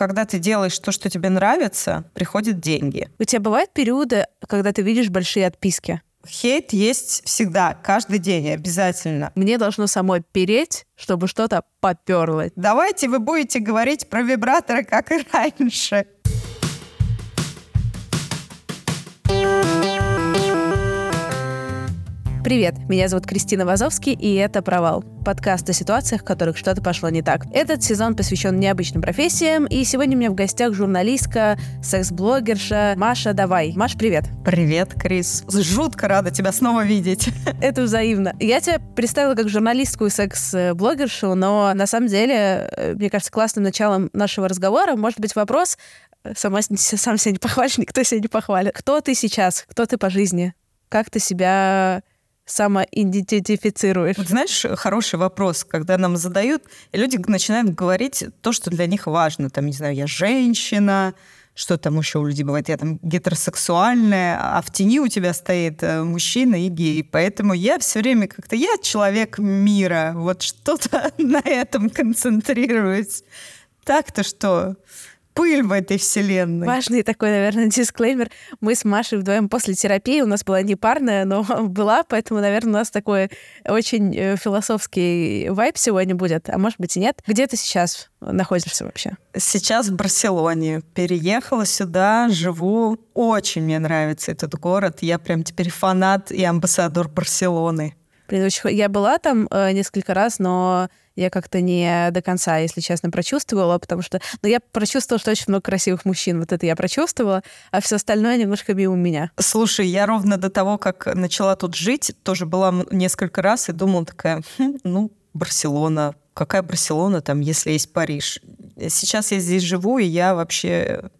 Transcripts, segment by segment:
когда ты делаешь то, что тебе нравится, приходят деньги. У тебя бывают периоды, когда ты видишь большие отписки? Хейт есть всегда, каждый день, обязательно. Мне должно самой переть, чтобы что-то поперло. Давайте вы будете говорить про вибраторы, как и раньше. Привет, меня зовут Кристина Вазовский, и это «Провал» — подкаст о ситуациях, в которых что-то пошло не так. Этот сезон посвящен необычным профессиям, и сегодня у меня в гостях журналистка, секс-блогерша Маша Давай. Маш, привет. Привет, Крис. Жутко рада тебя снова видеть. Это взаимно. Я тебя представила как журналистку и секс-блогершу, но на самом деле, э, мне кажется, классным началом нашего разговора может быть вопрос, сама сам себя не похвалишь, никто себя не похвалит. Кто ты сейчас? Кто ты по жизни? Как ты себя самоидентифицируешь? Вот знаешь, хороший вопрос, когда нам задают, и люди начинают говорить то, что для них важно. Там, не знаю, я женщина, что там еще у людей бывает, я там гетеросексуальная, а в тени у тебя стоит э, мужчина и гей. Поэтому я все время как-то, я человек мира, вот что-то на этом концентрируюсь. Так-то что? Пыль в этой вселенной. Важный такой, наверное, дисклеймер. Мы с Машей вдвоем после терапии, у нас была не парная, но была, поэтому, наверное, у нас такой очень э, философский вайб сегодня будет, а может быть и нет. Где ты сейчас находишься вообще? Сейчас в Барселоне. Переехала сюда, живу. Очень мне нравится этот город. Я прям теперь фанат и амбассадор Барселоны. Я была там э, несколько раз, но я как-то не до конца, если честно, прочувствовала, потому что... Ну, я прочувствовала, что очень много красивых мужчин. Вот это я прочувствовала, а все остальное немножко мимо меня. Слушай, я ровно до того, как начала тут жить, тоже была несколько раз и думала такая, хм, ну, Барселона, какая Барселона там, если есть Париж? Сейчас я здесь живу, и я вообще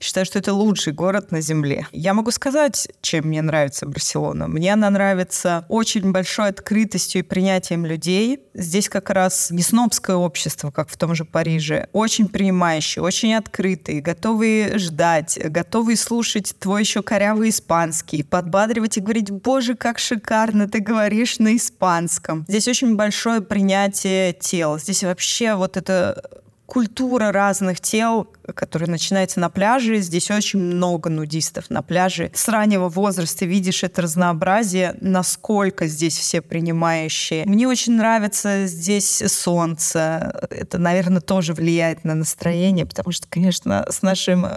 Считаю, что это лучший город на Земле. Я могу сказать, чем мне нравится Барселона. Мне она нравится очень большой открытостью и принятием людей. Здесь как раз не снобское общество, как в том же Париже. Очень принимающие, очень открытые, готовые ждать, готовые слушать твой еще корявый испанский, подбадривать и говорить, боже, как шикарно ты говоришь на испанском. Здесь очень большое принятие тел. Здесь вообще вот это культура разных тел, которая начинается на пляже. Здесь очень много нудистов на пляже. С раннего возраста видишь это разнообразие, насколько здесь все принимающие. Мне очень нравится здесь солнце. Это, наверное, тоже влияет на настроение, потому что, конечно, с нашим э,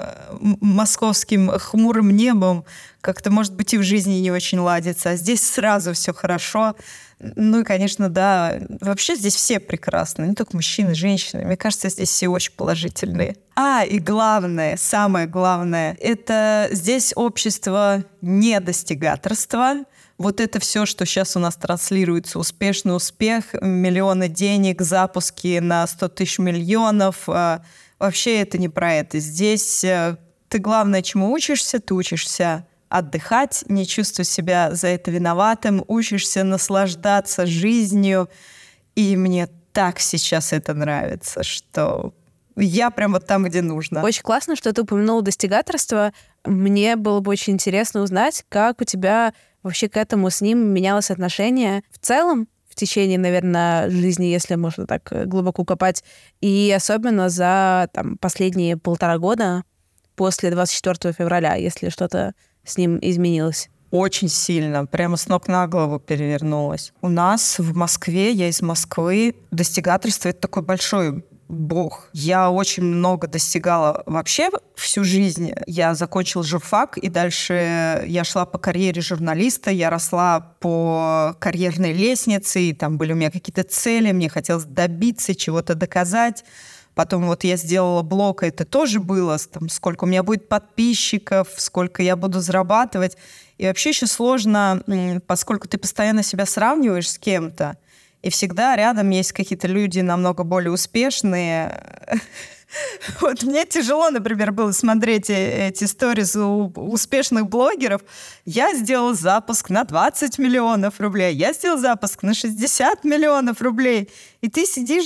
московским хмурым небом как-то, может быть, и в жизни не очень ладится. А здесь сразу все хорошо. Ну и, конечно, да, вообще здесь все прекрасны, не только мужчины, женщины. Мне кажется, здесь все очень положительные. А, и главное, самое главное, это здесь общество недостигаторства. Вот это все, что сейчас у нас транслируется, успешный успех, миллионы денег, запуски на 100 тысяч миллионов, а, вообще это не про это. Здесь э, ты главное, чему учишься, ты учишься отдыхать, не чувствовать себя за это виноватым, учишься наслаждаться жизнью. И мне так сейчас это нравится, что я прям вот там, где нужно. Очень классно, что ты упомянула достигаторство. Мне было бы очень интересно узнать, как у тебя вообще к этому с ним менялось отношение в целом, в течение, наверное, жизни, если можно так глубоко копать, и особенно за там, последние полтора года после 24 февраля, если что-то с ним изменилось? Очень сильно, прямо с ног на голову перевернулась. У нас в Москве, я из Москвы, достигаторство — это такой большой бог. Я очень много достигала вообще всю жизнь. Я закончила журфак, и дальше я шла по карьере журналиста, я росла по карьерной лестнице, и там были у меня какие-то цели, мне хотелось добиться, чего-то доказать. Потом вот я сделала блог, это тоже было, там, сколько у меня будет подписчиков, сколько я буду зарабатывать. И вообще еще сложно, поскольку ты постоянно себя сравниваешь с кем-то, и всегда рядом есть какие-то люди намного более успешные. Вот мне тяжело, например, было смотреть э, эти истории у успешных блогеров. Я сделал запуск на 20 миллионов рублей, я сделал запуск на 60 миллионов рублей. И ты сидишь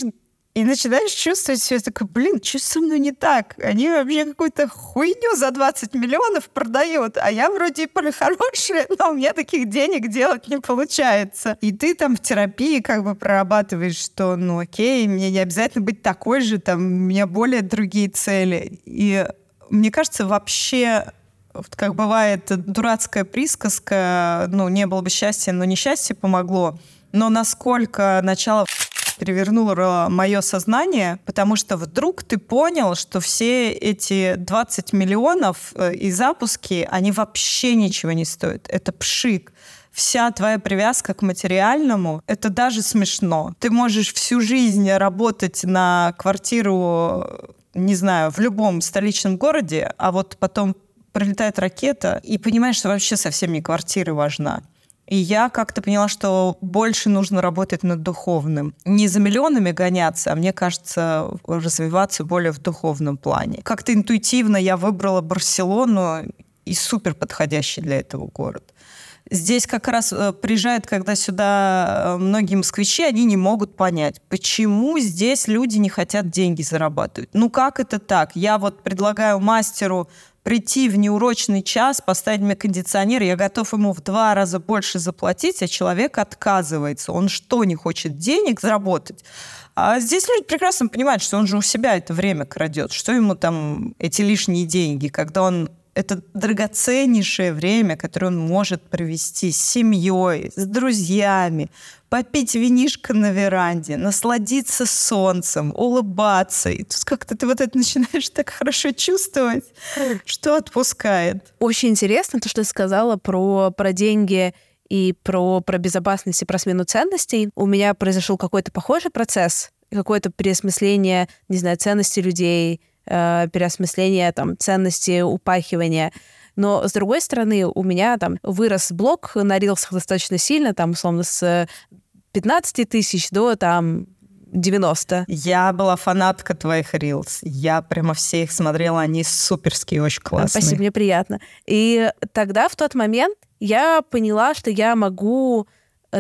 и начинаешь чувствовать все такое, блин, что со мной не так? Они вообще какую-то хуйню за 20 миллионов продают, а я вроде и хорошая, но у меня таких денег делать не получается. И ты там в терапии как бы прорабатываешь, что, ну окей, мне не обязательно быть такой же, там, у меня более другие цели. И мне кажется, вообще как бывает дурацкая присказка, ну, не было бы счастья, но несчастье помогло. Но насколько начало перевернуло мое сознание, потому что вдруг ты понял, что все эти 20 миллионов э, и запуски, они вообще ничего не стоят. Это пшик вся твоя привязка к материальному, это даже смешно. Ты можешь всю жизнь работать на квартиру, не знаю, в любом столичном городе, а вот потом прилетает ракета, и понимаешь, что вообще совсем не квартира важна. И я как-то поняла, что больше нужно работать над духовным. Не за миллионами гоняться, а мне кажется, развиваться более в духовном плане. Как-то интуитивно я выбрала Барселону и супер подходящий для этого город. Здесь как раз э, приезжают, когда сюда э, многие москвичи, они не могут понять, почему здесь люди не хотят деньги зарабатывать. Ну как это так? Я вот предлагаю мастеру прийти в неурочный час, поставить мне кондиционер, я готов ему в два раза больше заплатить, а человек отказывается. Он что, не хочет денег заработать? А здесь люди прекрасно понимают, что он же у себя это время крадет. Что ему там эти лишние деньги, когда он это драгоценнейшее время, которое он может провести с семьей, с друзьями, попить винишко на веранде, насладиться солнцем, улыбаться. И тут как-то ты вот это начинаешь так хорошо чувствовать, что отпускает. Очень интересно то, что ты сказала про, про деньги и про, про безопасность и про смену ценностей. У меня произошел какой-то похожий процесс, какое-то переосмысление, не знаю, ценностей людей, э, переосмысление там ценности упахивания. Но, с другой стороны, у меня там вырос блок на рилсах достаточно сильно, там, условно, с 15 тысяч до там 90. Я была фанатка твоих рилс. Я прямо все их смотрела, они суперские, очень классные. Спасибо, мне приятно. И тогда, в тот момент, я поняла, что я могу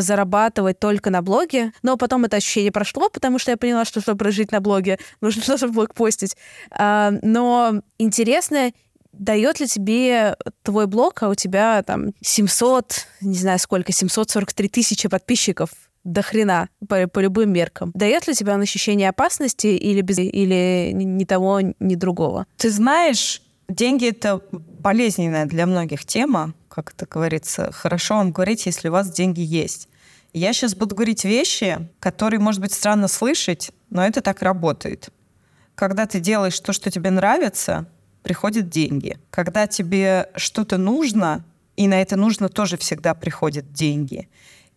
зарабатывать только на блоге, но потом это ощущение прошло, потому что я поняла, что чтобы прожить на блоге, нужно тоже блог постить. А, но интересно, дает ли тебе твой блог, а у тебя там 700, не знаю сколько, 743 тысячи подписчиков до хрена по, по любым меркам. Дает ли тебе он ощущение опасности или, без, или ни того, ни другого? Ты знаешь, деньги — это болезненная для многих тема, как это говорится. Хорошо вам говорить, если у вас деньги есть. Я сейчас буду говорить вещи, которые, может быть, странно слышать, но это так работает. Когда ты делаешь то, что тебе нравится, приходят деньги. Когда тебе что-то нужно, и на это нужно тоже всегда приходят деньги.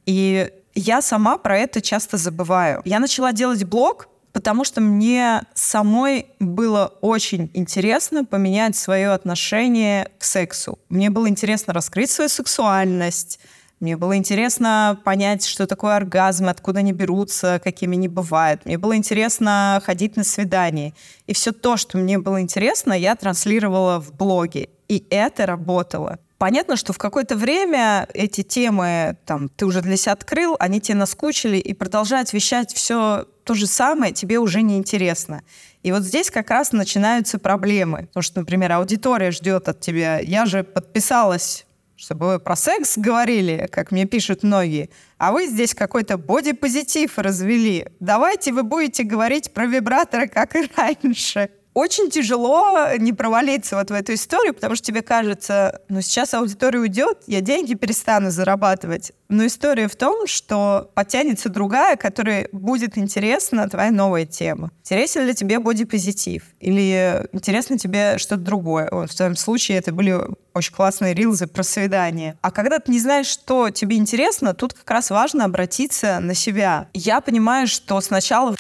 И я сама про это часто забываю. Я начала делать блог, потому что мне самой было очень интересно поменять свое отношение к сексу. Мне было интересно раскрыть свою сексуальность, мне было интересно понять, что такое оргазм, откуда они берутся, какими они бывают. Мне было интересно ходить на свидания. И все то, что мне было интересно, я транслировала в блоге. И это работало. Понятно, что в какое-то время эти темы, там, ты уже для себя открыл, они тебе наскучили, и продолжать вещать все то же самое тебе уже не интересно. И вот здесь как раз начинаются проблемы. Потому что, например, аудитория ждет от тебя. Я же подписалась чтобы вы про секс говорили, как мне пишут многие, а вы здесь какой-то бодипозитив развели. Давайте вы будете говорить про вибраторы, как и раньше очень тяжело не провалиться вот в эту историю, потому что тебе кажется, ну сейчас аудитория уйдет, я деньги перестану зарабатывать. Но история в том, что потянется другая, которая будет интересна твоя новая тема. Интересен ли тебе бодипозитив? Или интересно тебе что-то другое? Вот в твоем случае это были очень классные рилзы про свидание. А когда ты не знаешь, что тебе интересно, тут как раз важно обратиться на себя. Я понимаю, что сначала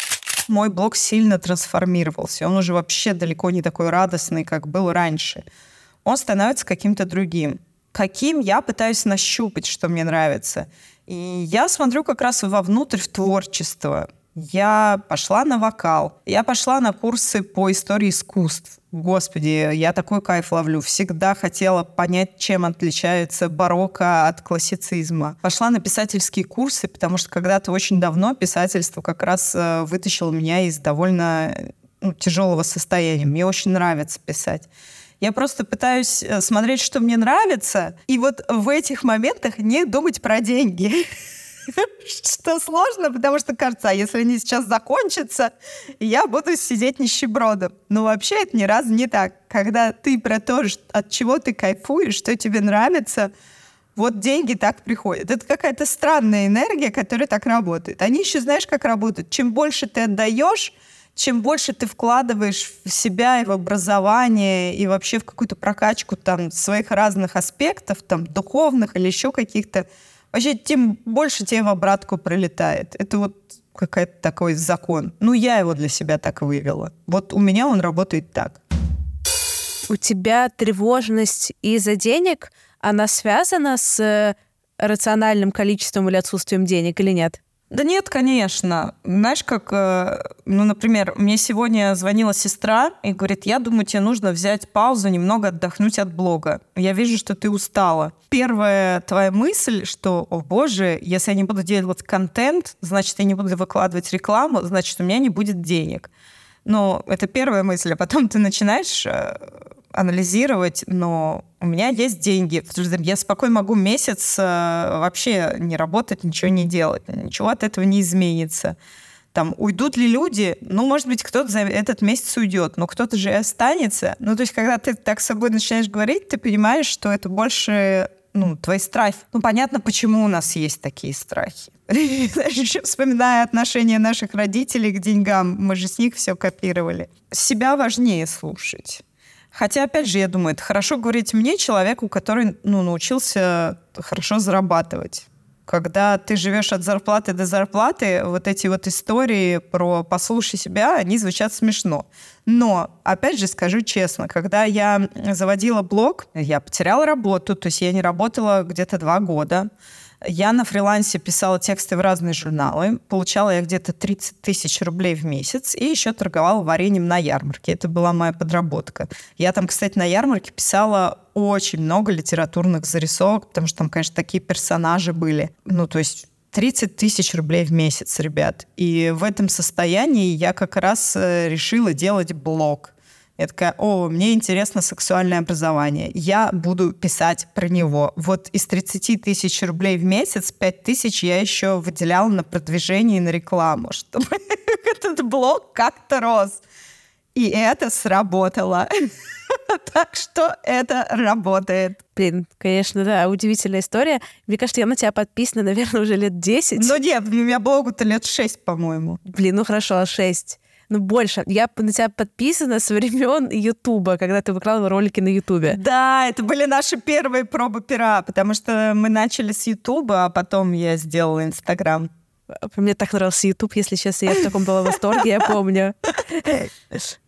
мой блог сильно трансформировался. Он уже вообще далеко не такой радостный, как был раньше. Он становится каким-то другим. Каким я пытаюсь нащупать, что мне нравится. И я смотрю как раз вовнутрь в творчество. я пошла на вокал, я пошла на курсы по истории искусств. Господи, я такой кайф ловлю. Всегда хотела понять, чем отличается барокко от классицизма. Пошла на писательские курсы, потому что когда-то очень давно писательство как раз э, вытащило меня из довольно ну, тяжелого состояния. Мне очень нравится писать. Я просто пытаюсь э, смотреть, что мне нравится, и вот в этих моментах не думать про деньги. Что сложно, потому что кажется, а если они сейчас закончатся, я буду сидеть нищебродом. Но вообще это ни разу не так. Когда ты про то, от чего ты кайфуешь, что тебе нравится, вот деньги так приходят. Это какая-то странная энергия, которая так работает. Они еще знаешь, как работают. Чем больше ты отдаешь, чем больше ты вкладываешь в себя и в образование, и вообще в какую-то прокачку там своих разных аспектов, там, духовных или еще каких-то, вообще тем больше в обратку прилетает. Это вот какой-то такой закон. Ну, я его для себя так вывела. Вот у меня он работает так. У тебя тревожность из-за денег, она связана с рациональным количеством или отсутствием денег или нет? Да нет, конечно. Знаешь, как, э, ну, например, мне сегодня звонила сестра и говорит, я думаю, тебе нужно взять паузу, немного отдохнуть от блога. Я вижу, что ты устала. Первая твоя мысль, что, о боже, если я не буду делать контент, значит, я не буду выкладывать рекламу, значит, у меня не будет денег. Ну, это первая мысль, а потом ты начинаешь э, анализировать, но у меня есть деньги. Я спокойно могу месяц э, вообще не работать, ничего не делать. Ничего от этого не изменится. Там, уйдут ли люди? Ну, может быть, кто-то за этот месяц уйдет, но кто-то же останется. Ну, то есть, когда ты так с собой начинаешь говорить, ты понимаешь, что это больше ну, твои страхи. Ну, понятно, почему у нас есть такие страхи. Вспоминая отношения наших родителей к деньгам, мы же с них все копировали. Себя важнее слушать. Хотя, опять же, я думаю, это хорошо говорить мне, человеку, который ну, научился хорошо зарабатывать. Когда ты живешь от зарплаты до зарплаты, вот эти вот истории про «послушай себя», они звучат смешно. Но, опять же, скажу честно, когда я заводила блог, я потеряла работу, то есть я не работала где-то два года. Я на фрилансе писала тексты в разные журналы, получала я где-то 30 тысяч рублей в месяц и еще торговала вареньем на ярмарке. Это была моя подработка. Я там, кстати, на ярмарке писала очень много литературных зарисовок, потому что там, конечно, такие персонажи были. Ну, то есть 30 тысяч рублей в месяц, ребят. И в этом состоянии я как раз э, решила делать блог. Я такая, о, мне интересно сексуальное образование. Я буду писать про него. Вот из 30 тысяч рублей в месяц 5 тысяч я еще выделяла на продвижение и на рекламу, чтобы этот блог как-то рос. И это сработало. Так что это работает. Блин, конечно, да, удивительная история. Мне кажется, я на тебя подписана, наверное, уже лет 10. Ну нет, у меня блогу-то лет 6, по-моему. Блин, ну хорошо, 6 ну, больше. Я на тебя подписана с времен Ютуба, когда ты выкладывала ролики на Ютубе. Да, это были наши первые пробы пера, потому что мы начали с Ютуба, а потом я сделала Инстаграм. Мне так нравился YouTube, если честно, я в таком была восторге, я помню.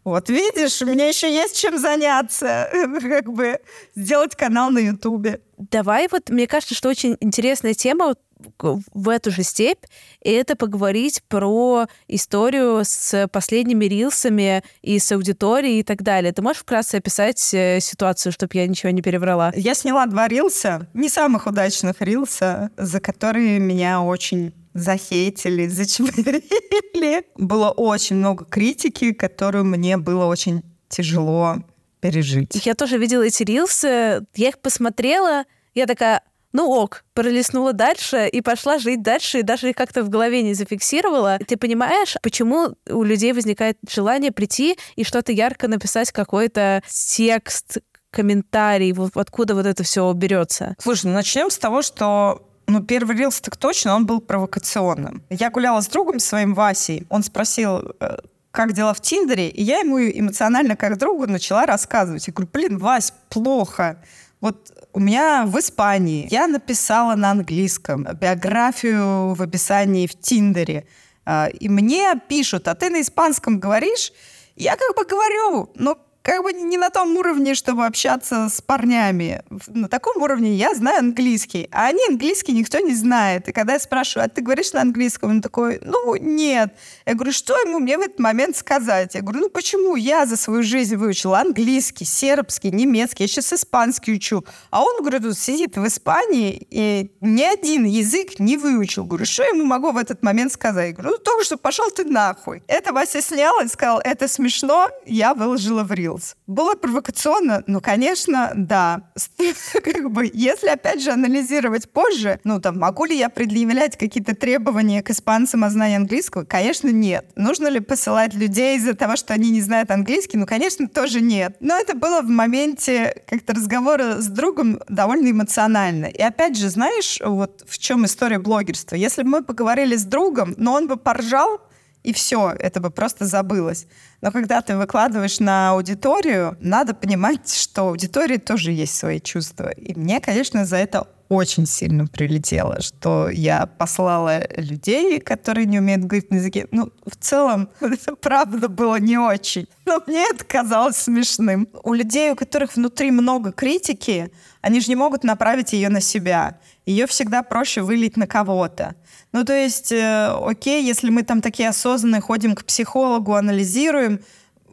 Вот видишь, у меня еще есть чем заняться, как бы сделать канал на Ютубе. Давай вот, мне кажется, что очень интересная тема в эту же степь, и это поговорить про историю с последними рилсами и с аудиторией и так далее. Ты можешь вкратце описать э, ситуацию, чтобы я ничего не переврала? Я сняла два рилса, не самых удачных рилса, за которые меня очень захейтили, зачмырили. Было очень много критики, которую мне было очень тяжело пережить. Я тоже видела эти рилсы, я их посмотрела, я такая, ну ок, пролистнула дальше и пошла жить дальше, и даже их как-то в голове не зафиксировала. Ты понимаешь, почему у людей возникает желание прийти и что-то ярко написать, какой-то текст, комментарий, вот откуда вот это все берется? Слушай, ну начнем с того, что ну, первый рилс так точно, он был провокационным. Я гуляла с другом своим Васей, он спросил, э, как дела в Тиндере, и я ему эмоционально как другу начала рассказывать. Я говорю, блин, Вась, плохо. Вот у меня в Испании я написала на английском биографию в описании в Тиндере. А, и мне пишут, а ты на испанском говоришь? Я как бы говорю, но как бы не на том уровне, чтобы общаться с парнями. На таком уровне я знаю английский, а они английский никто не знает. И когда я спрашиваю, а ты говоришь на английском? Он такой, ну, нет. Я говорю, что ему мне в этот момент сказать? Я говорю, ну, почему я за свою жизнь выучила английский, сербский, немецкий, я сейчас испанский учу. А он, говорю, сидит в Испании и ни один язык не выучил. Говорю, что я ему могу в этот момент сказать? Я говорю, ну, только что пошел ты нахуй. Это Вася снял и сказал, это смешно, я выложила в. Reels. Было провокационно? Ну, конечно, да. как бы, если, опять же, анализировать позже, ну, там, могу ли я предъявлять какие-то требования к испанцам о знании английского? Конечно, нет. Нужно ли посылать людей из-за того, что они не знают английский? Ну, конечно, тоже нет. Но это было в моменте как-то разговора с другом довольно эмоционально. И опять же, знаешь, вот в чем история блогерства? Если бы мы поговорили с другом, но он бы поржал, и все, это бы просто забылось. Но когда ты выкладываешь на аудиторию, надо понимать, что аудитории тоже есть свои чувства. И мне, конечно, за это очень сильно прилетело, что я послала людей, которые не умеют говорить на языке. Ну, в целом, это правда было не очень. Но мне это казалось смешным. У людей, у которых внутри много критики, они же не могут направить ее на себя. Ее всегда проще вылить на кого-то. Ну, то есть, э, окей, если мы там такие осознанные, ходим к психологу, анализируем,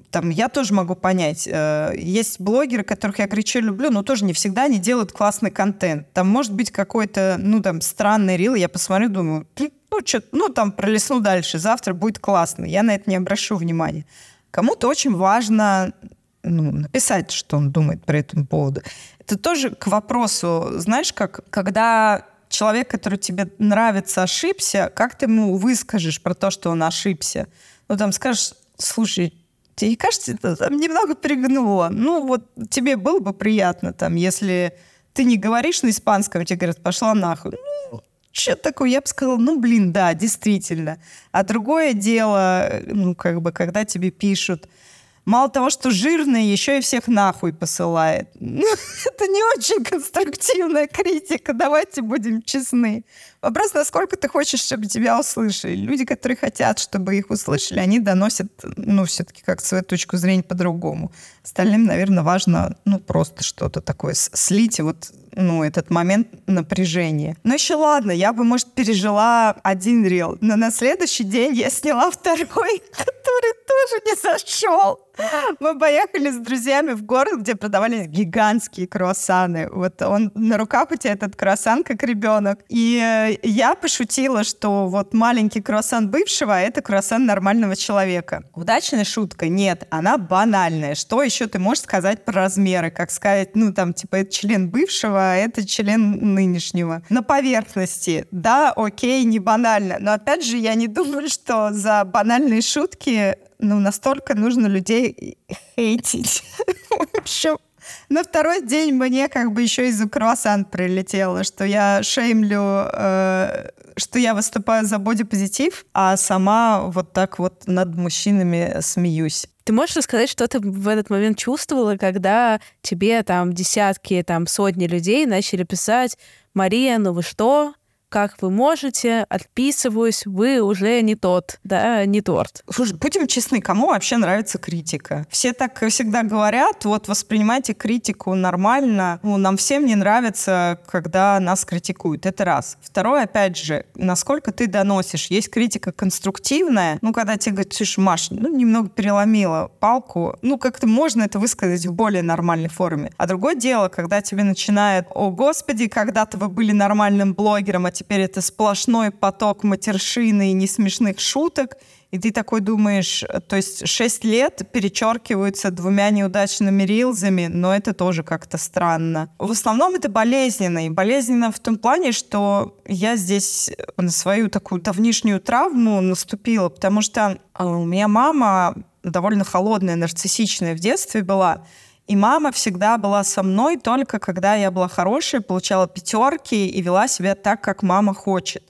там, я тоже могу понять. Э, есть блогеры, которых я кричу люблю, но тоже не всегда они делают классный контент. Там может быть какой-то, ну, там, странный рил, я посмотрю, думаю, ну, что, ну, там, пролесну дальше, завтра будет классно. Я на это не обращу внимания. Кому-то очень важно ну, написать, что он думает по этому поводу. Это тоже к вопросу, знаешь, как когда человек, который тебе нравится, ошибся, как ты ему выскажешь про то, что он ошибся? Ну, там скажешь, слушай, тебе кажется, это там немного перегнуло. Ну, вот тебе было бы приятно, там, если ты не говоришь на испанском, тебе говорят, пошла нахуй. Ну, что такое? Я бы сказала, ну, блин, да, действительно. А другое дело, ну, как бы, когда тебе пишут, мало того, что жирный, еще и всех нахуй посылает. Ну, это не очень конструктивная критика, давайте будем честны. Вопрос, насколько ты хочешь, чтобы тебя услышали. Люди, которые хотят, чтобы их услышали, они доносят, ну, все-таки как свою точку зрения по-другому. Остальным, наверное, важно, ну, просто что-то такое слить, вот ну, этот момент напряжения. Но еще ладно, я бы, может, пережила один рил, но на следующий день я сняла второй, который тоже не зашел. Мы поехали с друзьями в город, где продавались гигантские круассаны. Вот он на руках у тебя этот круассан, как ребенок. И э, я пошутила, что вот маленький круассан бывшего, это круассан нормального человека. Удачная шутка? Нет, она банальная. Что еще ты можешь сказать про размеры? Как сказать, ну там, типа, это член бывшего, а это член нынешнего. На поверхности. Да, окей, не банально. Но опять же, я не думаю, что за банальные шутки ну, настолько нужно людей хейтить. В общем, на второй день мне как бы еще из-за круассан прилетело, что я шеймлю, э, что я выступаю за бодипозитив, а сама вот так вот над мужчинами смеюсь. Ты можешь рассказать, что ты в этот момент чувствовала, когда тебе там десятки, там сотни людей начали писать «Мария, ну вы что? Как вы можете, отписываюсь, вы уже не тот, да, не торт. Слушай, будем честны, кому вообще нравится критика? Все так всегда говорят, вот воспринимайте критику нормально. Ну, нам всем не нравится, когда нас критикуют. Это раз. Второе, опять же, насколько ты доносишь. Есть критика конструктивная, ну, когда тебе говорят, слушай, Маш, ну, немного переломила палку, ну, как-то можно это высказать в более нормальной форме. А другое дело, когда тебе начинают, о, господи, когда-то вы были нормальным блогером, а теперь это сплошной поток матершины и несмешных шуток, и ты такой думаешь, то есть шесть лет перечеркиваются двумя неудачными рилзами, но это тоже как-то странно. В основном это болезненно. И болезненно в том плане, что я здесь на свою такую давнишнюю травму наступила, потому что а, у меня мама довольно холодная, нарциссичная в детстве была. И мама всегда была со мной только когда я была хорошая, получала пятерки и вела себя так, как мама хочет.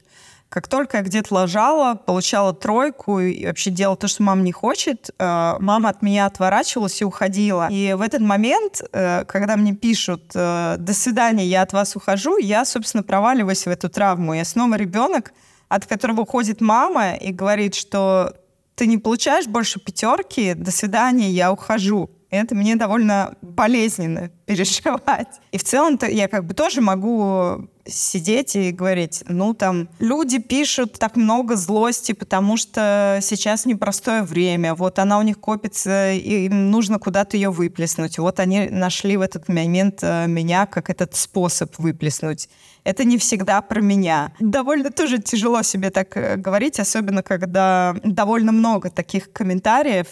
Как только я где-то ложала, получала тройку и вообще делала то, что мама не хочет, э, мама от меня отворачивалась и уходила. И в этот момент, э, когда мне пишут э, «до свидания, я от вас ухожу», я, собственно, проваливаюсь в эту травму. Я снова ребенок, от которого уходит мама и говорит, что ты не получаешь больше пятерки, до свидания, я ухожу. Это мне довольно болезненно переживать. И в целом-то я как бы тоже могу сидеть и говорить, ну там, люди пишут так много злости, потому что сейчас непростое время, вот она у них копится, и им нужно куда-то ее выплеснуть. Вот они нашли в этот момент э, меня как этот способ выплеснуть. Это не всегда про меня. Довольно тоже тяжело себе так э, говорить, особенно когда довольно много таких комментариев,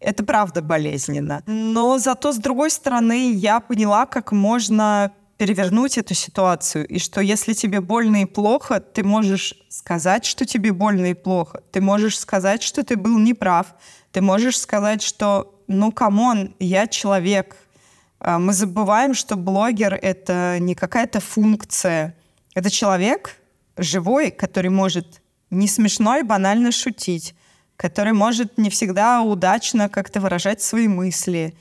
это правда болезненно. Но зато, с другой стороны, я поняла, как можно перевернуть эту ситуацию, и что если тебе больно и плохо, ты можешь сказать, что тебе больно и плохо. Ты можешь сказать, что ты был неправ. Ты можешь сказать, что, ну, come on, я человек. А, мы забываем, что блогер — это не какая-то функция. Это человек живой, который может не смешно и банально шутить, который может не всегда удачно как-то выражать свои мысли.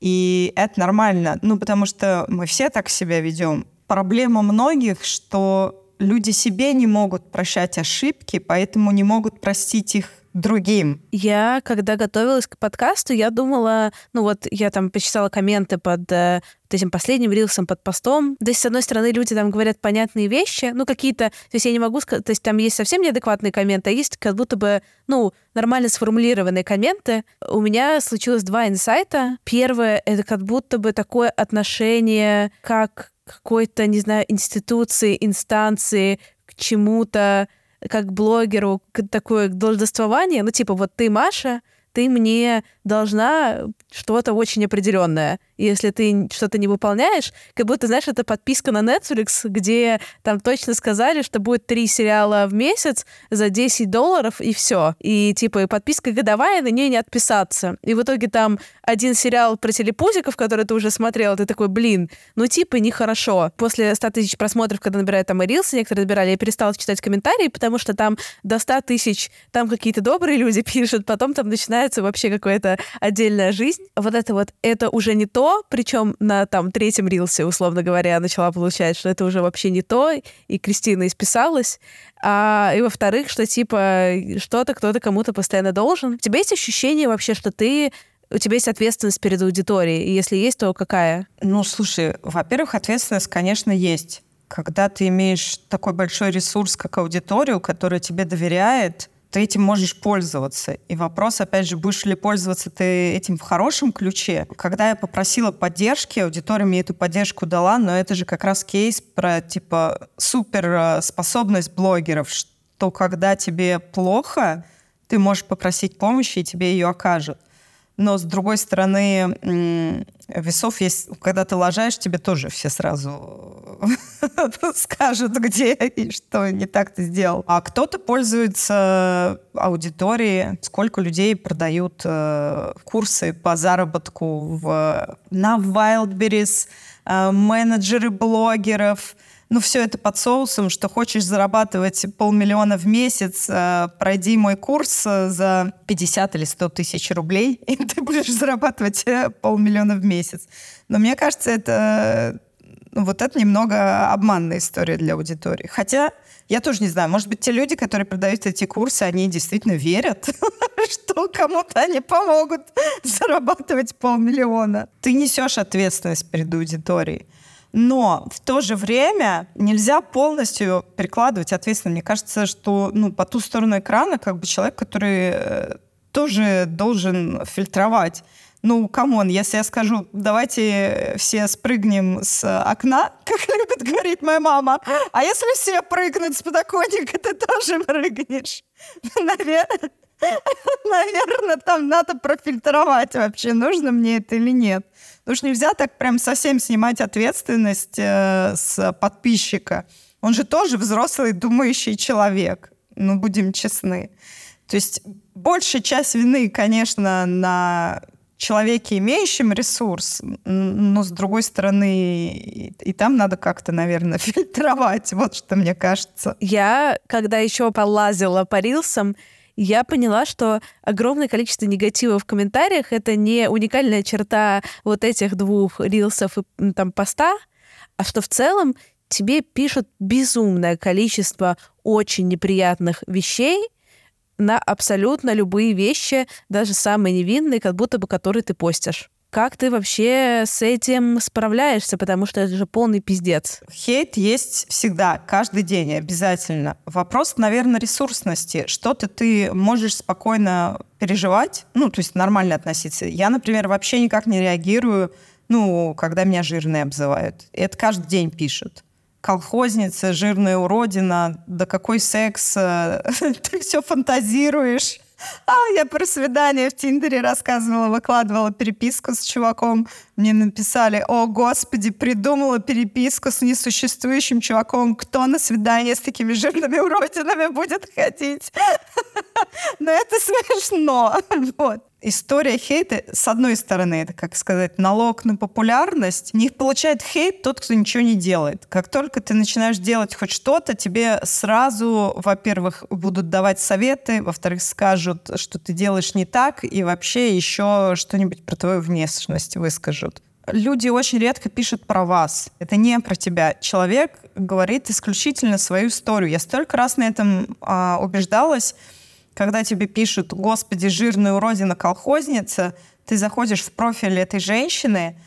И это нормально, ну, потому что мы все так себя ведем. Проблема многих, что люди себе не могут прощать ошибки, поэтому не могут простить их другим. Я, когда готовилась к подкасту, я думала, ну вот я там почитала комменты под э, этим последним рилсом, под постом. То есть, с одной стороны, люди там говорят понятные вещи, ну какие-то, то есть я не могу сказать, то есть там есть совсем неадекватные комменты, а есть как будто бы, ну, нормально сформулированные комменты. У меня случилось два инсайта. Первое — это как будто бы такое отношение как какой-то, не знаю, институции, инстанции к чему-то, как блогеру такое должествование, ну, типа, вот ты Маша, ты мне должна что-то очень определенное. Если ты что-то не выполняешь, как будто, знаешь, это подписка на Netflix, где там точно сказали, что будет три сериала в месяц за 10 долларов, и все. И типа и подписка годовая, на ней не отписаться. И в итоге там один сериал про телепузиков, который ты уже смотрел, ты такой, блин, ну типа нехорошо. После 100 тысяч просмотров, когда набирают там и рилсы, некоторые набирали, я перестала читать комментарии, потому что там до 100 тысяч, там какие-то добрые люди пишут, потом там начинается вообще какая-то отдельная жизнь. Вот это вот, это уже не то, причем на там третьем рилсе, условно говоря, начала получать, что это уже вообще не то, и Кристина исписалась. А, и во-вторых, что типа что-то кто-то кому-то постоянно должен. У тебя есть ощущение вообще, что ты у тебя есть ответственность перед аудиторией? И если есть, то какая? Ну, слушай, во-первых, ответственность, конечно, есть. Когда ты имеешь такой большой ресурс, как аудиторию, которая тебе доверяет, ты этим можешь пользоваться. И вопрос, опять же, будешь ли пользоваться ты этим в хорошем ключе. Когда я попросила поддержки, аудитория мне эту поддержку дала, но это же как раз кейс про, типа, суперспособность э, блогеров, что когда тебе плохо, ты можешь попросить помощи, и тебе ее окажут. Но, с другой стороны, весов есть, когда ты лажаешь, тебе тоже все сразу скажут, где и что не так ты сделал. А кто-то пользуется аудиторией, сколько людей продают э, курсы по заработку в, на Wildberries, э, менеджеры блогеров — ну, все это под соусом, что хочешь зарабатывать полмиллиона в месяц, э, пройди мой курс э, за 50 или 100 тысяч рублей, и ты будешь зарабатывать э, полмиллиона в месяц. Но мне кажется, это ну, вот это немного обманная история для аудитории. Хотя я тоже не знаю, может быть, те люди, которые продают эти курсы, они действительно верят, что кому-то они помогут зарабатывать полмиллиона. Ты несешь ответственность перед аудиторией. Но в то же время нельзя полностью перекладывать ответственность. Мне кажется, что ну, по ту сторону экрана как бы человек, который э, тоже должен фильтровать. Ну, come on, если я скажу, давайте все спрыгнем с окна, как любит говорить моя мама, а если все прыгнут с подоконника, ты тоже прыгнешь. Наверное, наверное, там надо профильтровать вообще, нужно мне это или нет. Потому что нельзя так прям совсем снимать ответственность э, с подписчика. Он же тоже взрослый, думающий человек. Ну, будем честны. То есть большая часть вины, конечно, на человеке, имеющем ресурс, но с другой стороны, и, и там надо как-то, наверное, фильтровать. Вот что мне кажется. Я, когда еще полазила по рилсам, я поняла, что огромное количество негатива в комментариях — это не уникальная черта вот этих двух рилсов и там поста, а что в целом тебе пишут безумное количество очень неприятных вещей на абсолютно любые вещи, даже самые невинные, как будто бы которые ты постишь. Как ты вообще с этим справляешься, потому что это же полный пиздец. Хейт есть всегда, каждый день обязательно. Вопрос, наверное, ресурсности. Что-то ты можешь спокойно переживать, ну, то есть нормально относиться. Я, например, вообще никак не реагирую, ну, когда меня жирные обзывают. Это каждый день пишут колхозница, жирная уродина, да какой секс, ты все фантазируешь. А, я про свидание в Тиндере рассказывала, выкладывала переписку с чуваком. Мне написали, о, господи, придумала переписку с несуществующим чуваком. Кто на свидание с такими жирными уродинами будет ходить? Но это смешно. Вот история хейта, с одной стороны, это, как сказать, налог на популярность. Не получает хейт тот, кто ничего не делает. Как только ты начинаешь делать хоть что-то, тебе сразу, во-первых, будут давать советы, во-вторых, скажут, что ты делаешь не так, и вообще еще что-нибудь про твою внешность выскажут. Люди очень редко пишут про вас. Это не про тебя. Человек говорит исключительно свою историю. Я столько раз на этом а, убеждалась, когда тебе пишут «Господи, жирная уродина колхозница», ты заходишь в профиль этой женщины,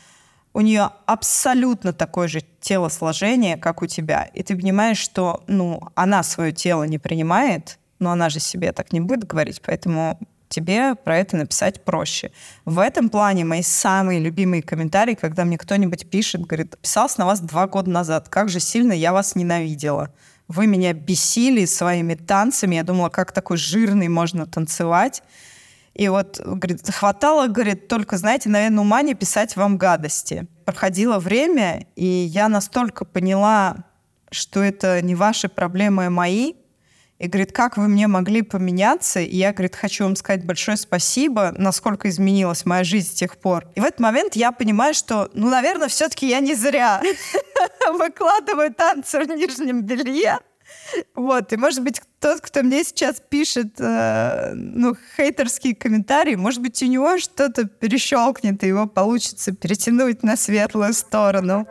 у нее абсолютно такое же телосложение, как у тебя. И ты понимаешь, что ну, она свое тело не принимает, но она же себе так не будет говорить, поэтому тебе про это написать проще. В этом плане мои самые любимые комментарии, когда мне кто-нибудь пишет, говорит, писалась на вас два года назад, как же сильно я вас ненавидела вы меня бесили своими танцами. Я думала, как такой жирный можно танцевать. И вот, говорит, хватало, говорит, только, знаете, наверное, ума не писать вам гадости. Проходило время, и я настолько поняла, что это не ваши проблемы, а мои, и говорит, как вы мне могли поменяться? И я, говорит, хочу вам сказать большое спасибо, насколько изменилась моя жизнь с тех пор. И в этот момент я понимаю, что, ну, наверное, все-таки я не зря выкладываю танцы в нижнем белье. Вот, и может быть тот, кто мне сейчас пишет, э, ну, хейтерские комментарии, может быть у него что-то перещелкнет, и его получится перетянуть на светлую сторону.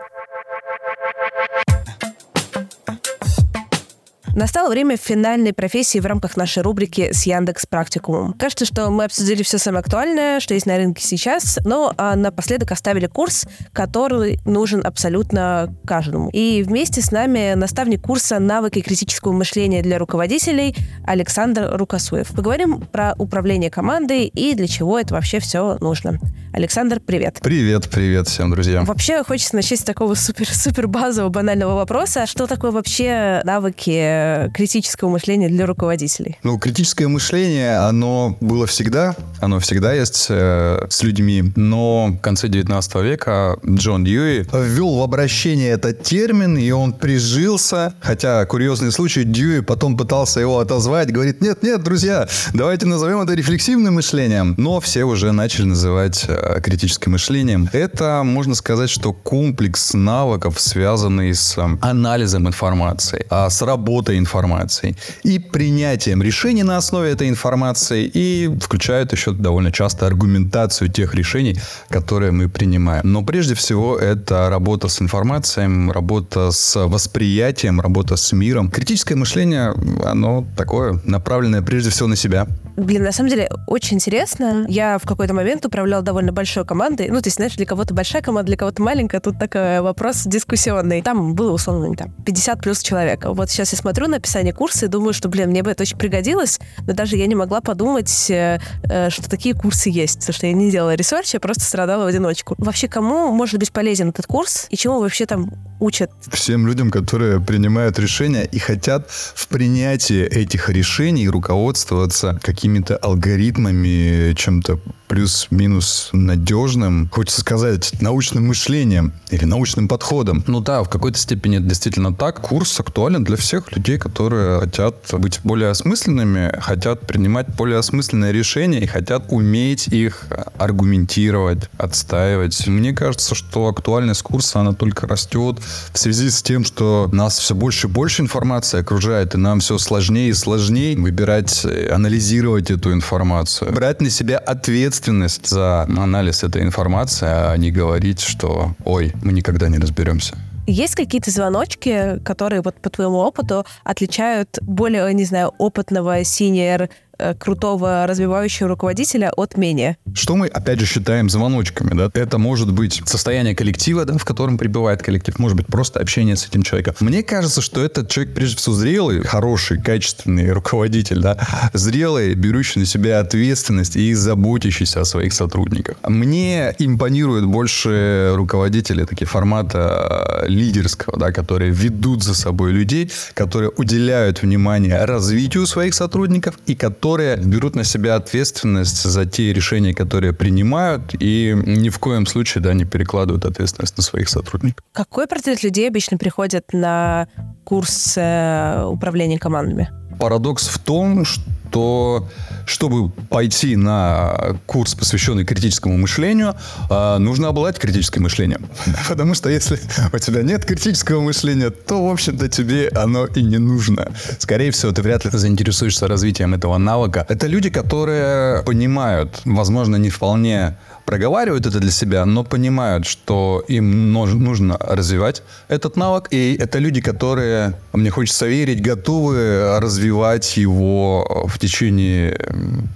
Настало время финальной профессии в рамках нашей рубрики с Яндекс Практикумом. Кажется, что мы обсудили все самое актуальное, что есть на рынке сейчас, но а, напоследок оставили курс, который нужен абсолютно каждому. И вместе с нами наставник курса «Навыки критического мышления для руководителей» Александр Рукосуев. Поговорим про управление командой и для чего это вообще все нужно. Александр, привет. Привет, привет всем, друзья. Вообще хочется начать с такого супер-супер базового банального вопроса. Что такое вообще навыки критического мышления для руководителей? Ну, критическое мышление, оно было всегда, оно всегда есть э, с людьми, но в конце 19 века Джон Дьюи ввел в обращение этот термин, и он прижился, хотя курьезный случай, Дьюи потом пытался его отозвать, говорит, нет-нет, друзья, давайте назовем это рефлексивным мышлением, но все уже начали называть э, Э, критическим мышлением. Это, можно сказать, что комплекс навыков, связанный с э, анализом информации, а с работой информации и принятием решений на основе этой информации и включают еще довольно часто аргументацию тех решений, которые мы принимаем. Но прежде всего это работа с информацией, работа с восприятием, работа с миром. Критическое мышление, оно такое, направленное прежде всего на себя. Блин, на самом деле очень интересно. Я в какой-то момент управлял довольно большой командой. Ну, то есть, знаешь, для кого-то большая команда, для кого-то маленькая. Тут такой вопрос дискуссионный. Там было, условно, там, 50 плюс человек. Вот сейчас я смотрю на описание курса и думаю, что, блин, мне бы это очень пригодилось, но даже я не могла подумать, э, э, что такие курсы есть, потому что я не делала research, я просто страдала в одиночку. Вообще, кому может быть полезен этот курс и чему вообще там учат? Всем людям, которые принимают решения и хотят в принятии этих решений руководствоваться какими-то алгоритмами, чем-то плюс-минус надежным, хочется сказать, научным мышлением или научным подходом. Ну да, в какой-то степени это действительно так. Курс актуален для всех людей, которые хотят быть более осмысленными, хотят принимать более осмысленные решения и хотят уметь их аргументировать, отстаивать. Мне кажется, что актуальность курса, она только растет в связи с тем, что нас все больше и больше информации окружает, и нам все сложнее и сложнее выбирать, анализировать эту информацию, брать на себя ответственность за анализ этой информации, а не говорить, что «Ой, мы никогда не разберемся». Есть какие-то звоночки, которые вот по твоему опыту отличают более, не знаю, опытного э, крутого развивающего руководителя от менее? Что мы, опять же, считаем звоночками, да? Это может быть состояние коллектива, да, в котором пребывает коллектив, может быть, просто общение с этим человеком. Мне кажется, что этот человек, прежде всего, зрелый, хороший, качественный руководитель, да, зрелый, берущий на себя ответственность и заботящийся о своих сотрудниках. Мне импонируют больше руководители такие формата э, лидерского, да, которые ведут за собой людей, которые уделяют внимание развитию своих сотрудников и которые берут на себя ответственность за те решения, которые принимают, и ни в коем случае да, не перекладывают ответственность на своих сотрудников. Какой процент людей обычно приходят на курс э, управления командами? Парадокс в том, что чтобы пойти на курс, посвященный критическому мышлению, а, нужно обладать критическим мышлением. Потому что если у тебя нет критического мышления, то, в общем-то, тебе оно и не нужно. Скорее всего, ты вряд ли заинтересуешься развитием этого навыка. Это люди, которые понимают, возможно, не вполне проговаривают это для себя, но понимают, что им нужно развивать этот навык. И это люди, которые, мне хочется верить, готовы развивать его в течение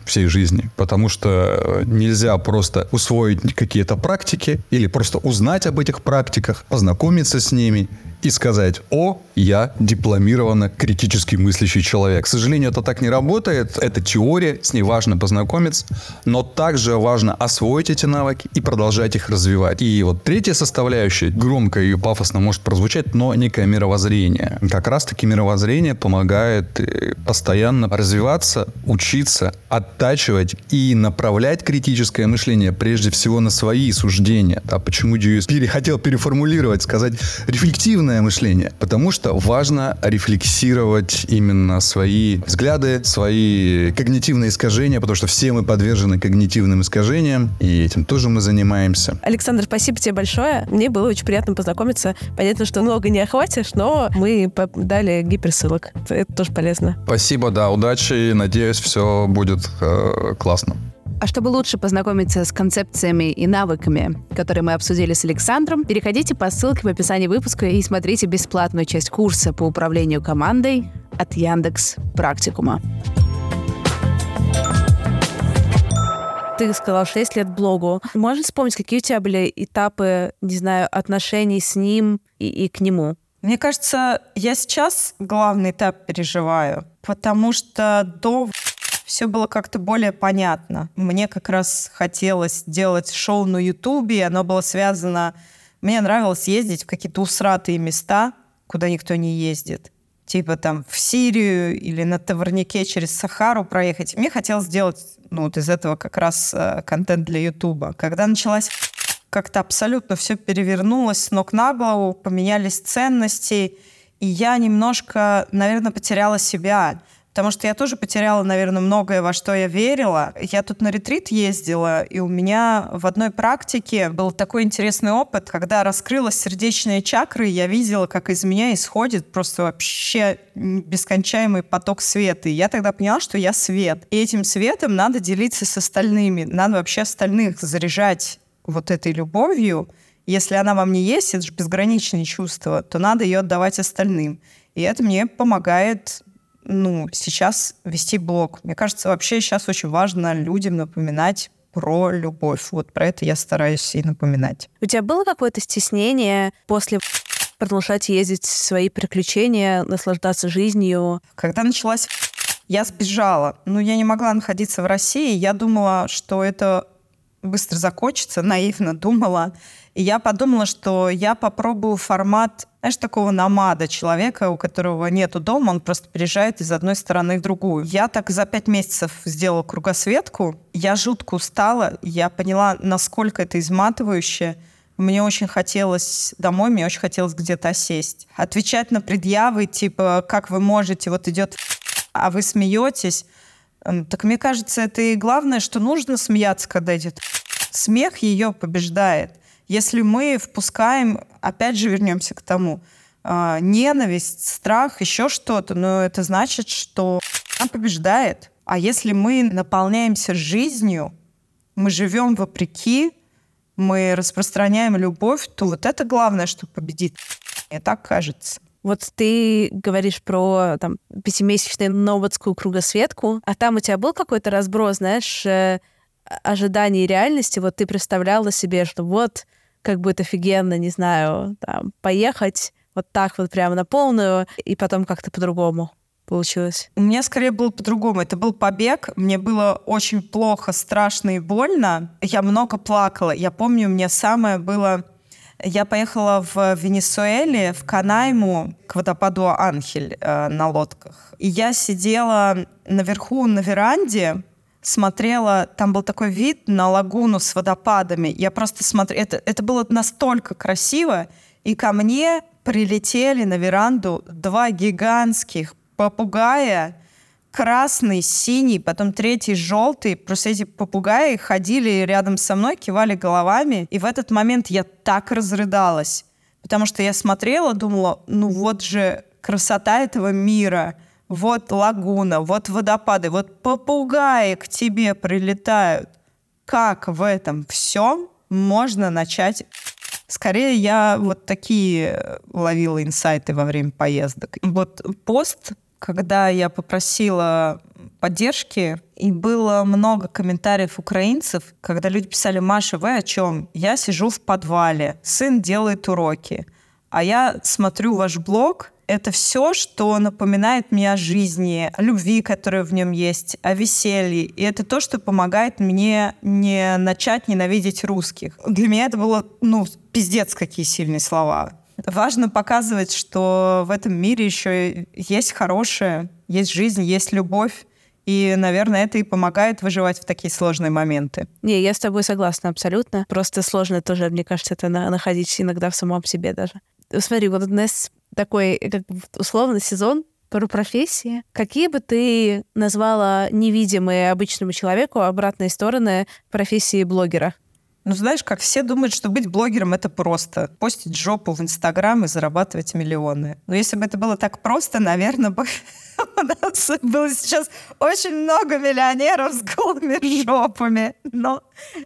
всей жизни. Потому что нельзя просто усвоить какие-то практики или просто узнать об этих практиках, познакомиться с ними и сказать, о, я дипломированно критически мыслящий человек. К сожалению, это так не работает. Это теория, с ней важно познакомиться, но также важно освоить эти навыки и продолжать их развивать. И вот третья составляющая, громко и пафосно может прозвучать, но некое мировоззрение. Как раз-таки мировоззрение помогает э, постоянно развиваться, учиться, оттачивать и направлять критическое мышление прежде всего на свои суждения. А почему Дьюис пере, хотел переформулировать, сказать рефлективно позитивное мышление, потому что важно рефлексировать именно свои взгляды, свои когнитивные искажения, потому что все мы подвержены когнитивным искажениям, и этим тоже мы занимаемся. Александр, спасибо тебе большое. Мне было очень приятно познакомиться. Понятно, что много не охватишь, но мы дали гиперссылок. Это тоже полезно. Спасибо, да, удачи. Надеюсь, все будет э, классно. А чтобы лучше познакомиться с концепциями и навыками, которые мы обсудили с Александром, переходите по ссылке в описании выпуска и смотрите бесплатную часть курса по управлению командой от Яндекс Практикума. Ты сказал 6 лет блогу. Можешь вспомнить, какие у тебя были этапы, не знаю, отношений с ним и, и к нему? Мне кажется, я сейчас главный этап переживаю, потому что до все было как-то более понятно. Мне как раз хотелось делать шоу на Ютубе, оно было связано... Мне нравилось ездить в какие-то усратые места, куда никто не ездит. Типа там в Сирию или на Товарнике через Сахару проехать. Мне хотелось сделать ну, вот из этого как раз э, контент для Ютуба. Когда началась как-то абсолютно все перевернулось с ног на голову, поменялись ценности, и я немножко, наверное, потеряла себя. Потому что я тоже потеряла, наверное, многое, во что я верила. Я тут на ретрит ездила, и у меня в одной практике был такой интересный опыт, когда раскрылась сердечная чакра, и я видела, как из меня исходит просто вообще бескончаемый поток света. И я тогда поняла, что я свет. И этим светом надо делиться с остальными. Надо вообще остальных заряжать вот этой любовью. Если она вам не есть, это же безграничное чувство, то надо ее отдавать остальным. И это мне помогает ну, сейчас вести блог. Мне кажется, вообще сейчас очень важно людям напоминать про любовь. Вот про это я стараюсь и напоминать. У тебя было какое-то стеснение после продолжать ездить в свои приключения, наслаждаться жизнью? Когда началась я сбежала. Ну, я не могла находиться в России. Я думала, что это быстро закончится, наивно думала. И я подумала, что я попробую формат, знаешь, такого намада человека, у которого нету дома, он просто переезжает из одной стороны в другую. Я так за пять месяцев сделала кругосветку, я жутко устала, я поняла, насколько это изматывающе, мне очень хотелось домой, мне очень хотелось где-то сесть. Отвечать на предъявы, типа, как вы можете, вот идет, а вы смеетесь. Так мне кажется, это и главное, что нужно смеяться, когда идет. Смех ее побеждает. Если мы впускаем, опять же вернемся к тому, э, ненависть, страх, еще что-то, но это значит, что она побеждает. А если мы наполняемся жизнью, мы живем вопреки, мы распространяем любовь, то вот это главное, что победит. Мне так кажется. Вот ты говоришь про там, пятимесячную новодскую кругосветку, а там у тебя был какой-то разброс, знаешь, э, ожиданий и реальности? Вот ты представляла себе, что вот как будет офигенно, не знаю, там, поехать вот так вот прямо на полную, и потом как-то по-другому получилось? У меня скорее было по-другому. Это был побег. Мне было очень плохо, страшно и больно. Я много плакала. Я помню, мне самое было... Я поехала в Венесуэле, в Канайму, к водопаду Анхель э, на лодках. И я сидела наверху на веранде, смотрела, там был такой вид на лагуну с водопадами. Я просто смотрела, это, это было настолько красиво, и ко мне прилетели на веранду два гигантских попугая, красный, синий, потом третий желтый. Просто эти попугаи ходили рядом со мной, кивали головами. И в этот момент я так разрыдалась. Потому что я смотрела, думала, ну вот же красота этого мира. Вот лагуна, вот водопады, вот попугаи к тебе прилетают. Как в этом всем можно начать Скорее, я вот такие ловила инсайты во время поездок. Вот пост, когда я попросила поддержки, и было много комментариев украинцев, когда люди писали, Маша, вы о чем? Я сижу в подвале, сын делает уроки, а я смотрю ваш блог, это все, что напоминает мне о жизни, о любви, которая в нем есть, о веселье. И это то, что помогает мне не начать ненавидеть русских. Для меня это было, ну, пиздец, какие сильные слова. Важно показывать, что в этом мире еще есть хорошее, есть жизнь, есть любовь. И, наверное, это и помогает выживать в такие сложные моменты. Не, я с тобой согласна абсолютно. Просто сложно тоже, мне кажется, это находить иногда в самом себе даже. Смотри, вот у нас такой, как условно, сезон про профессии. Какие бы ты назвала невидимые обычному человеку обратные стороны профессии блогера? Ну, знаешь, как все думают, что быть блогером — это просто. Постить жопу в Инстаграм и зарабатывать миллионы. Но если бы это было так просто, наверное, бы у нас было сейчас очень много миллионеров с голыми жопами. Но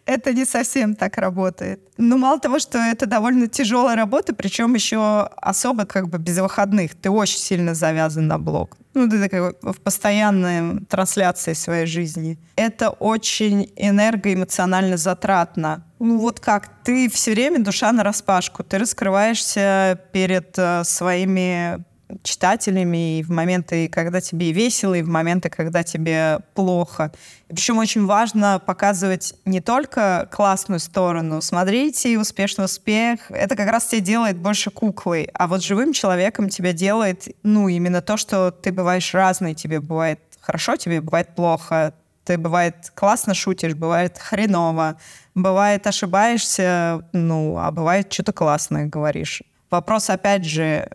это не совсем так работает. Ну, мало того, что это довольно тяжелая работа, причем еще особо как бы без выходных. Ты очень сильно завязан на блог. Ну, ты такой в постоянной трансляции своей жизни. Это очень энергоэмоционально затратно. Ну вот как, ты все время душа на распашку, ты раскрываешься перед э, своими читателями и в моменты, когда тебе весело, и в моменты, когда тебе плохо. Причем очень важно показывать не только классную сторону. Смотрите, успешный успех. Это как раз тебя делает больше куклой. А вот живым человеком тебя делает, ну, именно то, что ты бываешь разный. Тебе бывает хорошо, тебе бывает плохо. Ты бывает классно шутишь, бывает хреново. Бывает ошибаешься, ну, а бывает что-то классное говоришь. Вопрос, опять же,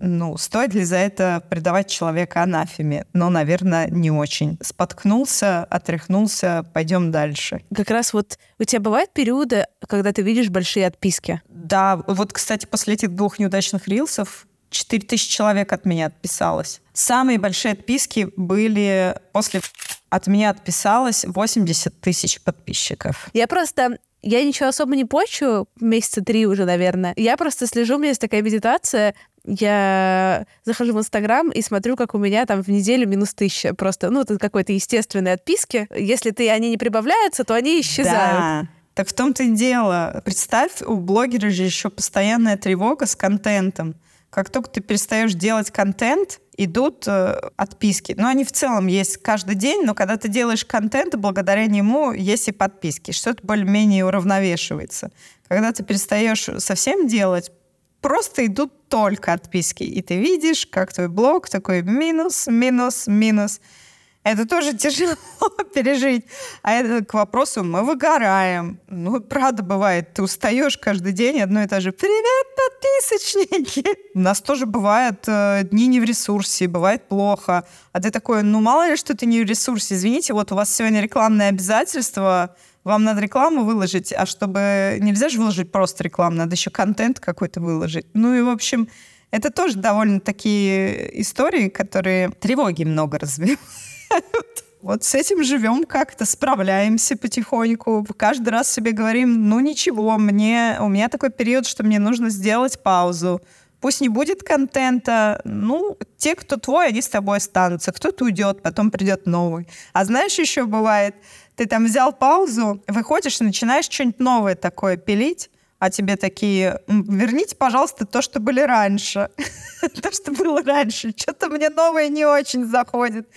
ну, стоит ли за это предавать человека анафеме? Но, наверное, не очень. Споткнулся, отряхнулся, пойдем дальше. Как раз вот у тебя бывают периоды, когда ты видишь большие отписки? Да, вот, кстати, после этих двух неудачных рилсов 4000 человек от меня отписалось. Самые большие отписки были после... От меня отписалось 80 тысяч подписчиков. Я просто я ничего особо не почу, месяца три уже, наверное. Я просто слежу, у меня есть такая медитация, я захожу в Инстаграм и смотрю, как у меня там в неделю минус тысяча. Просто, ну, это какой-то естественные отписки. Если ты, они не прибавляются, то они исчезают. Да. Так в том-то и дело. Представь, у блогера же еще постоянная тревога с контентом. Как только ты перестаешь делать контент, идут э, отписки. Но они в целом есть каждый день, но когда ты делаешь контент, благодаря нему есть и подписки. Что-то более-менее уравновешивается. Когда ты перестаешь совсем делать, просто идут только отписки. И ты видишь, как твой блог такой минус, минус, минус. Это тоже тяжело пережить. А это к вопросу, мы выгораем. Ну, правда бывает, ты устаешь каждый день одно и то же. Привет, подписочники! У нас тоже бывают э, дни не в ресурсе, бывает плохо. А ты такой, ну, мало ли, что ты не в ресурсе. Извините, вот у вас сегодня рекламное обязательство, вам надо рекламу выложить, а чтобы... Нельзя же выложить просто рекламу, надо еще контент какой-то выложить. Ну и, в общем, это тоже довольно такие истории, которые тревоги много развивают. Вот с этим живем как-то, справляемся потихоньку. Каждый раз себе говорим, ну ничего, мне, у меня такой период, что мне нужно сделать паузу. Пусть не будет контента, ну, те, кто твой, они с тобой останутся. Кто-то уйдет, потом придет новый. А знаешь, еще бывает, ты там взял паузу, выходишь и начинаешь что-нибудь новое такое пилить, а тебе такие, верните, пожалуйста, то, что были раньше. то, что было раньше. Что-то мне новое не очень заходит.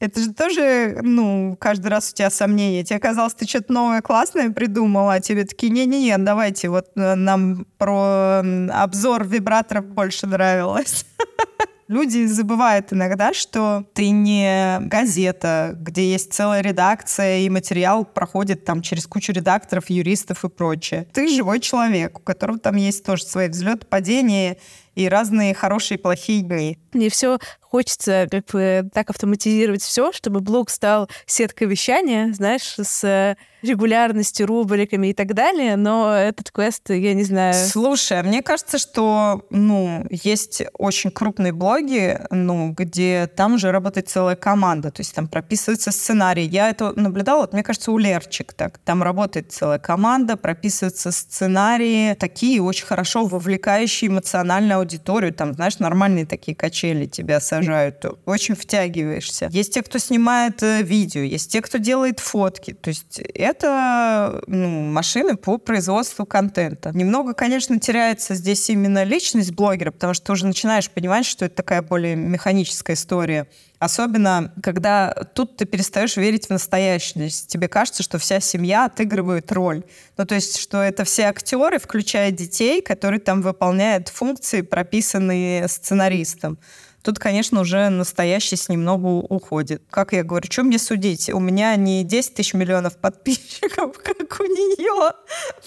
Это же тоже, ну, каждый раз у тебя сомнения. Тебе казалось, ты что-то новое классное придумала, а тебе такие, не-не-не, давайте, вот э, нам про обзор вибраторов больше нравилось. Люди забывают иногда, что ты не газета, где есть целая редакция, и материал проходит там через кучу редакторов, юристов и прочее. Ты живой человек, у которого там есть тоже свои взлеты, падения и разные хорошие и плохие дни. Мне все хочется как бы так автоматизировать все, чтобы блог стал сеткой вещания, знаешь, с регулярностью, рубриками и так далее, но этот квест, я не знаю... Слушай, а мне кажется, что, ну, есть очень крупные блоги, ну, где там уже работает целая команда, то есть там прописывается сценарий. Я это наблюдала, вот, мне кажется, у Лерчик так. Там работает целая команда, прописываются сценарии, такие очень хорошо вовлекающие эмоциональную аудиторию, там, знаешь, нормальные такие качели тебя сажают, очень втягиваешься. Есть те, кто снимает э, видео, есть те, кто делает фотки, то есть это ну, машины по производству контента. Немного, конечно, теряется здесь именно личность блогера, потому что ты уже начинаешь понимать, что это такая более механическая история. Особенно, когда тут ты перестаешь верить в настоящность. Тебе кажется, что вся семья отыгрывает роль. Ну, то есть, что это все актеры, включая детей, которые там выполняют функции, прописанные сценаристом тут, конечно, уже настоящий немного уходит. Как я говорю, что мне судить? У меня не 10 тысяч миллионов подписчиков, как у нее.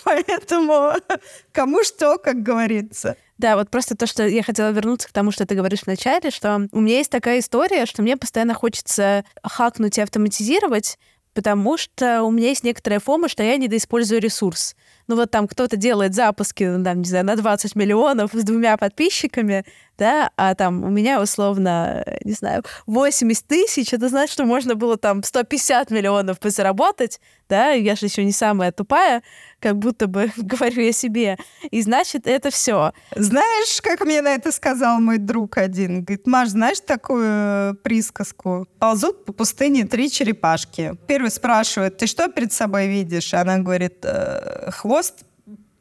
Поэтому кому что, как говорится. Да, вот просто то, что я хотела вернуться к тому, что ты говоришь вначале, что у меня есть такая история, что мне постоянно хочется хакнуть и автоматизировать, потому что у меня есть некоторая фома, что я недоиспользую ресурс ну вот там кто-то делает запуски, ну, там, не знаю, на 20 миллионов с двумя подписчиками, да, а там у меня условно, не знаю, 80 тысяч, это значит, что можно было там 150 миллионов заработать, да, я же еще не самая тупая, как будто бы говорю я себе. И значит, это все. Знаешь, как мне на это сказал мой друг один? Говорит, Маш, знаешь такую присказку? Ползут по пустыне три черепашки. Первый спрашивает, ты что перед собой видишь? Она говорит, «Э, хвост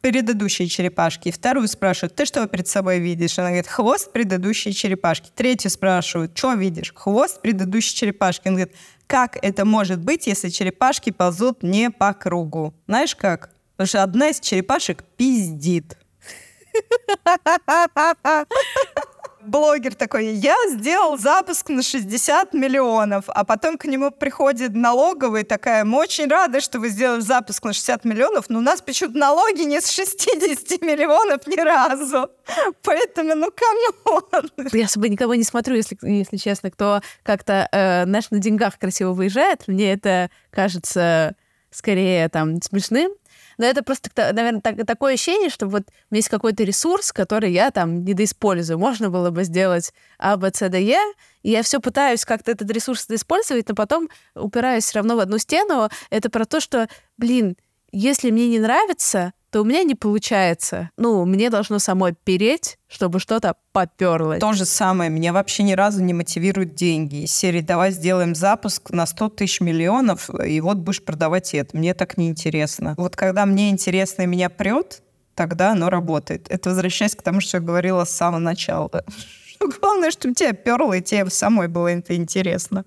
предыдущей черепашки. Вторую спрашивают, ты что перед собой видишь? Она говорит, хвост предыдущей черепашки. Третью спрашивают, что видишь? Хвост предыдущей черепашки. Он говорит, как это может быть, если черепашки ползут не по кругу? Знаешь как? Потому что одна из черепашек пиздит. Блогер такой, я сделал запуск на 60 миллионов, а потом к нему приходит налоговый такая, мы очень рады, что вы сделали запуск на 60 миллионов, но у нас почему-то налоги не с 60 миллионов ни разу. Поэтому, ну, come on. Я особо никого не смотрю, если, если честно, кто как-то, э, знаешь, на деньгах красиво выезжает. Мне это кажется скорее там смешным, но это просто, наверное, так, такое ощущение, что вот есть какой-то ресурс, который я там недоиспользую. Можно было бы сделать А, Б, С, Д, Е, и я все пытаюсь как-то этот ресурс использовать, но потом упираюсь все равно в одну стену. Это про то, что, блин, если мне не нравится, то у меня не получается. Ну, мне должно самой переть, чтобы что-то поперло. То же самое. Меня вообще ни разу не мотивируют деньги. Из серии «давай сделаем запуск на 100 тысяч миллионов, и вот будешь продавать это». Мне так неинтересно. Вот когда мне интересно и меня прет, тогда оно работает. Это возвращаясь к тому, что я говорила с самого начала. Главное, чтобы тебя перло, и тебе самой было это интересно.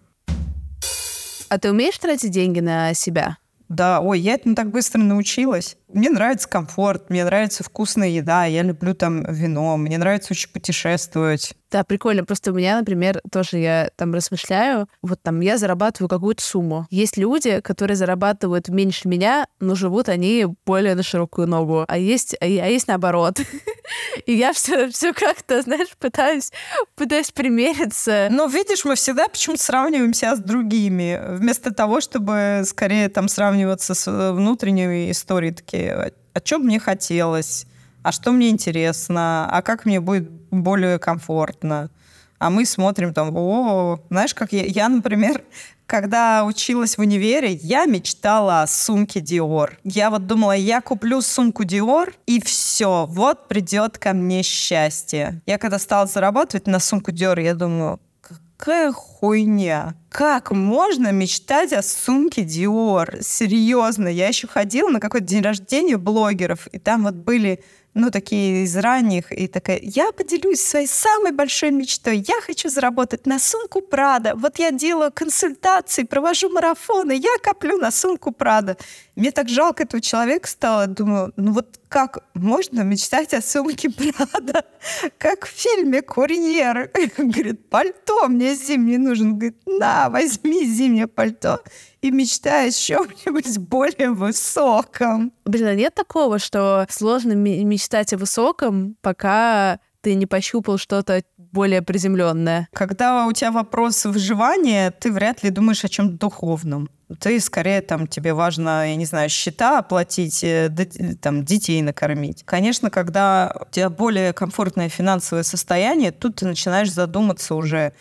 А ты умеешь тратить деньги на себя? Да, ой, я этому так быстро научилась. Мне нравится комфорт, мне нравится вкусная еда, я люблю там вино, мне нравится очень путешествовать. Да, прикольно. Просто у меня, например, тоже я там размышляю, вот там я зарабатываю какую-то сумму. Есть люди, которые зарабатывают меньше меня, но живут они более на широкую ногу. А есть, а, а есть наоборот. И я все, все как-то, знаешь, пытаюсь, пытаюсь примериться. Но видишь, мы всегда почему-то сравниваемся с другими, вместо того, чтобы скорее там сравниваться с э, внутренней историей, такие, о чем мне хотелось, а что мне интересно, а как мне будет более комфортно. А мы смотрим там, о, знаешь, как я, я, например, Когда училась в универе, я мечтала о сумке Dior. Я вот думала, я куплю сумку Dior, и все, вот придет ко мне счастье. Я когда стала зарабатывать на сумку Dior, я думаю, какая хуйня. Как можно мечтать о сумке Dior? Серьезно, я еще ходила на какой-то день рождения блогеров, и там вот были ну, такие из ранних, и такая, я поделюсь своей самой большой мечтой. Я хочу заработать на сумку Прада. Вот я делаю консультации, провожу марафоны, я коплю на сумку Прада. Мне так жалко этого человека стало. Думаю, ну вот как можно мечтать о сумке Прада? Как в фильме «Курьер». Говорит, пальто мне зимний нужен. Говорит, на, возьми зимнее пальто и мечтаешь о чем-нибудь более высоком. Блин, а нет такого, что сложно мечтать о высоком, пока ты не пощупал что-то более приземленное. Когда у тебя вопрос выживания, ты вряд ли думаешь о чем-то духовном. Ты скорее там тебе важно, я не знаю, счета оплатить, э, там детей накормить. Конечно, когда у тебя более комфортное финансовое состояние, тут ты начинаешь задуматься уже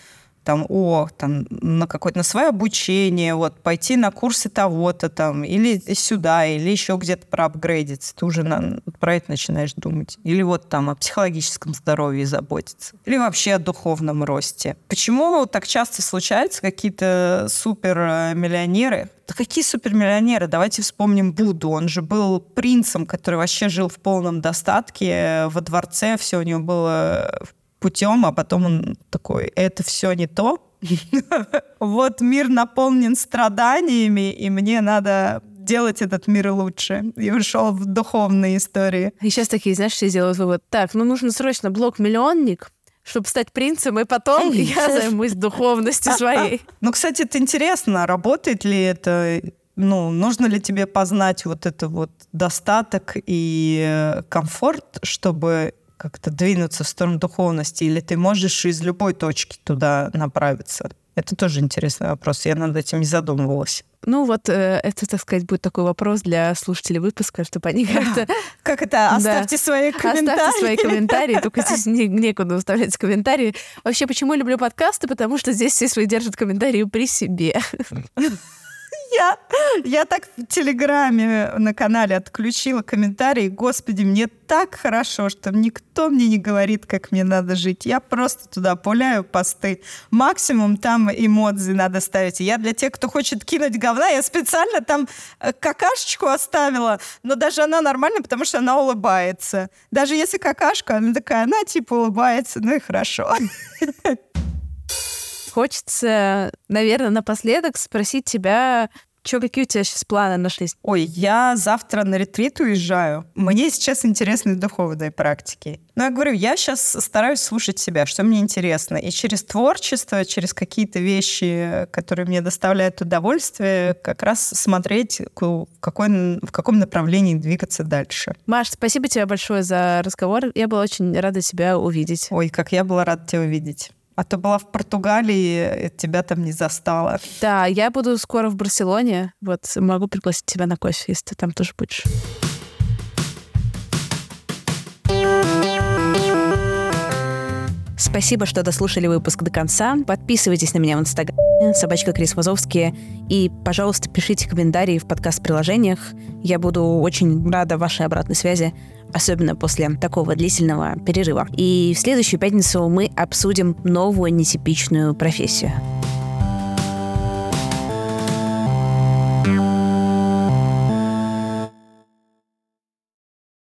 там, о, там, на какое-то, на свое обучение, вот, пойти на курсы того-то там, или сюда, или еще где-то проапгрейдиться. Ты уже на, про это начинаешь думать. Или вот там о психологическом здоровье заботиться. Или вообще о духовном росте. Почему так часто случаются какие-то супермиллионеры? Да какие супермиллионеры? Давайте вспомним Будду. Он же был принцем, который вообще жил в полном достатке, во дворце, все у него было путем, а потом он такой, это все не то. Вот мир наполнен страданиями, и мне надо делать этот мир лучше. И ушел в духовные истории. И сейчас такие, знаешь, все делают вывод. Так, ну нужно срочно блок-миллионник, чтобы стать принцем, и потом я займусь духовностью своей. Ну, кстати, это интересно, работает ли это ну, нужно ли тебе познать вот это вот достаток и э, комфорт, чтобы как-то двинуться в сторону духовности, или ты можешь из любой точки туда направиться? Это тоже интересный вопрос. Я над этим не задумывалась. Ну вот э, это, так сказать, будет такой вопрос для слушателей выпуска, чтобы они как-то... Как это? Оставьте да. свои комментарии. Оставьте свои комментарии, только здесь не, некуда выставлять комментарии. Вообще, почему я люблю подкасты? Потому что здесь все свои держат комментарии при себе. Я, я так в Телеграме на канале отключила комментарии. Господи, мне так хорошо, что никто мне не говорит, как мне надо жить. Я просто туда пуляю посты. Максимум там эмодзи надо ставить. Я для тех, кто хочет кинуть говна, я специально там э, какашечку оставила, но даже она нормальная, потому что она улыбается. Даже если какашка, она такая, она типа улыбается, ну и хорошо. Хочется, наверное, напоследок спросить тебя, что, какие у тебя сейчас планы нашлись? Ой, я завтра на ретрит уезжаю. Мне сейчас интересны духовные практики. Но я говорю, я сейчас стараюсь слушать себя, что мне интересно. И через творчество, через какие-то вещи, которые мне доставляют удовольствие, как раз смотреть, в, какой, в каком направлении двигаться дальше. Маш, спасибо тебе большое за разговор. Я была очень рада тебя увидеть. Ой, как я была рада тебя увидеть. А то была в Португалии, тебя там не застала. Да, я буду скоро в Барселоне. Вот могу пригласить тебя на кофе, если ты там тоже будешь. Спасибо, что дослушали выпуск до конца. Подписывайтесь на меня в Инстаграме, собачка Крис Вазовский. И, пожалуйста, пишите комментарии в подкаст-приложениях. Я буду очень рада вашей обратной связи особенно после такого длительного перерыва. И в следующую пятницу мы обсудим новую нетипичную профессию.